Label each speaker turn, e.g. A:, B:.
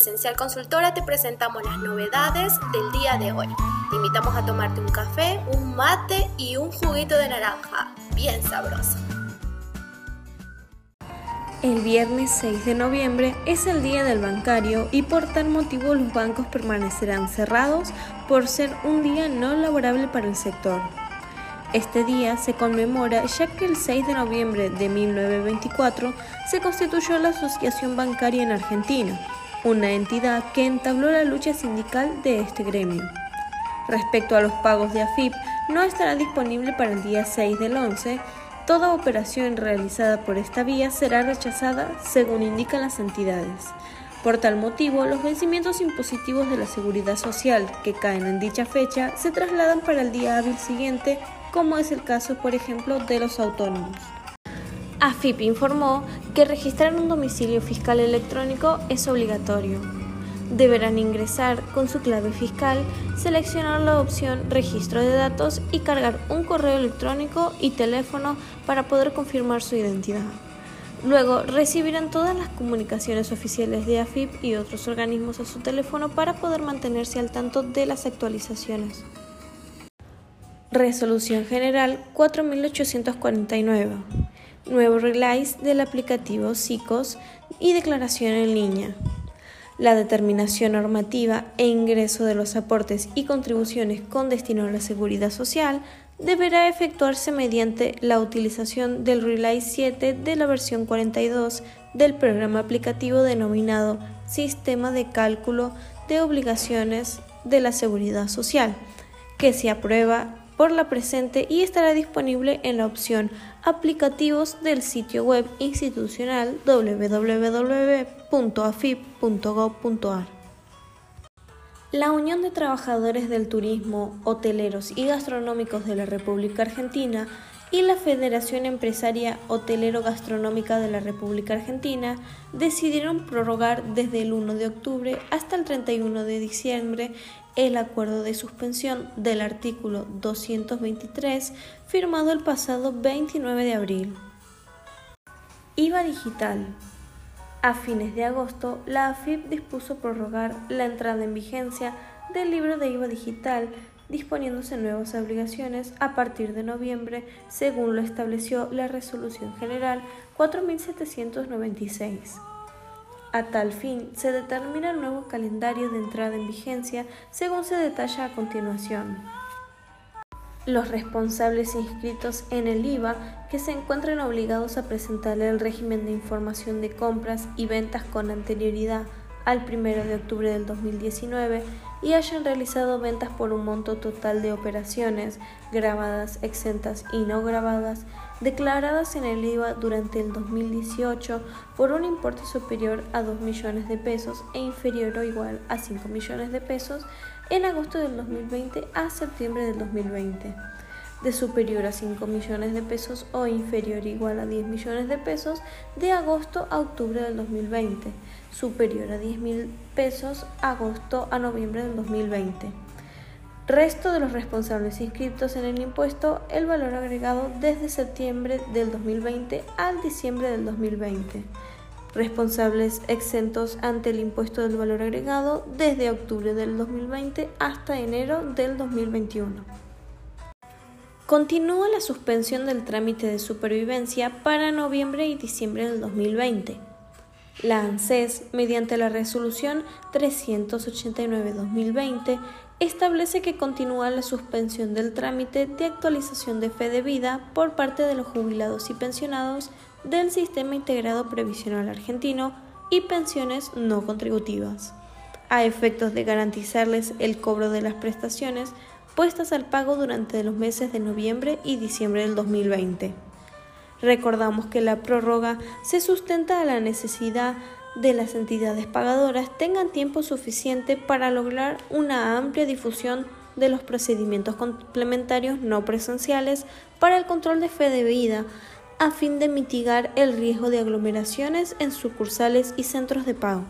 A: Esencial Consultora te presentamos las novedades del día de hoy. Te invitamos a tomarte un café, un mate y un juguito de naranja, bien sabroso.
B: El viernes 6 de noviembre es el día del bancario y por tal motivo los bancos permanecerán cerrados por ser un día no laborable para el sector. Este día se conmemora ya que el 6 de noviembre de 1924 se constituyó la Asociación Bancaria en Argentina, una entidad que entabló la lucha sindical de este gremio. Respecto a los pagos de AFIP, no estará disponible para el día 6 del 11. Toda operación realizada por esta vía será rechazada según indican las entidades. Por tal motivo, los vencimientos impositivos de la seguridad social que caen en dicha fecha se trasladan para el día hábil siguiente como es el caso, por ejemplo, de los autónomos. AFIP informó que registrar un domicilio fiscal electrónico es obligatorio. Deberán ingresar con su clave fiscal, seleccionar la opción Registro de datos y cargar un correo electrónico y teléfono para poder confirmar su identidad. Luego recibirán todas las comunicaciones oficiales de AFIP y otros organismos a su teléfono para poder mantenerse al tanto de las actualizaciones. Resolución General 4849. Nuevo release del aplicativo SICOS y declaración en línea. La determinación normativa e ingreso de los aportes y contribuciones con destino a la seguridad social deberá efectuarse mediante la utilización del Relay 7 de la versión 42 del programa aplicativo denominado Sistema de Cálculo de Obligaciones de la Seguridad Social, que se aprueba por la presente y estará disponible en la opción Aplicativos del sitio web institucional www.afip.gov.ar. La Unión de Trabajadores del Turismo, Hoteleros y Gastronómicos de la República Argentina y la Federación Empresaria Hotelero-Gastronómica de la República Argentina decidieron prorrogar desde el 1 de octubre hasta el 31 de diciembre el acuerdo de suspensión del artículo 223 firmado el pasado 29 de abril. IVA digital. A fines de agosto, la AFIP dispuso prorrogar la entrada en vigencia del libro de IVA digital, disponiéndose nuevas obligaciones a partir de noviembre, según lo estableció la Resolución General 4796. A tal fin, se determina el nuevo calendario de entrada en vigencia según se detalla a continuación. Los responsables inscritos en el IVA que se encuentren obligados a presentarle el régimen de información de compras y ventas con anterioridad al 1 de octubre del 2019 y hayan realizado ventas por un monto total de operaciones grabadas, exentas y no grabadas declaradas en el IVA durante el 2018 por un importe superior a 2 millones de pesos e inferior o igual a 5 millones de pesos en agosto del 2020 a septiembre del 2020 de superior a 5 millones de pesos o inferior o igual a 10 millones de pesos de agosto a octubre del 2020, superior a 10 mil pesos agosto a noviembre del 2020. Resto de los responsables inscritos en el impuesto el valor agregado desde septiembre del 2020 al diciembre del 2020. Responsables exentos ante el impuesto del valor agregado desde octubre del 2020 hasta enero del 2021. Continúa la suspensión del trámite de supervivencia para noviembre y diciembre del 2020. La ANSES, mediante la resolución 389-2020, establece que continúa la suspensión del trámite de actualización de fe de vida por parte de los jubilados y pensionados del Sistema Integrado Previsional Argentino y pensiones no contributivas, a efectos de garantizarles el cobro de las prestaciones puestas al pago durante los meses de noviembre y diciembre del 2020. Recordamos que la prórroga se sustenta a la necesidad de las entidades pagadoras tengan tiempo suficiente para lograr una amplia difusión de los procedimientos complementarios no presenciales para el control de fe de vida, a fin de mitigar el riesgo de aglomeraciones en sucursales y centros de pago.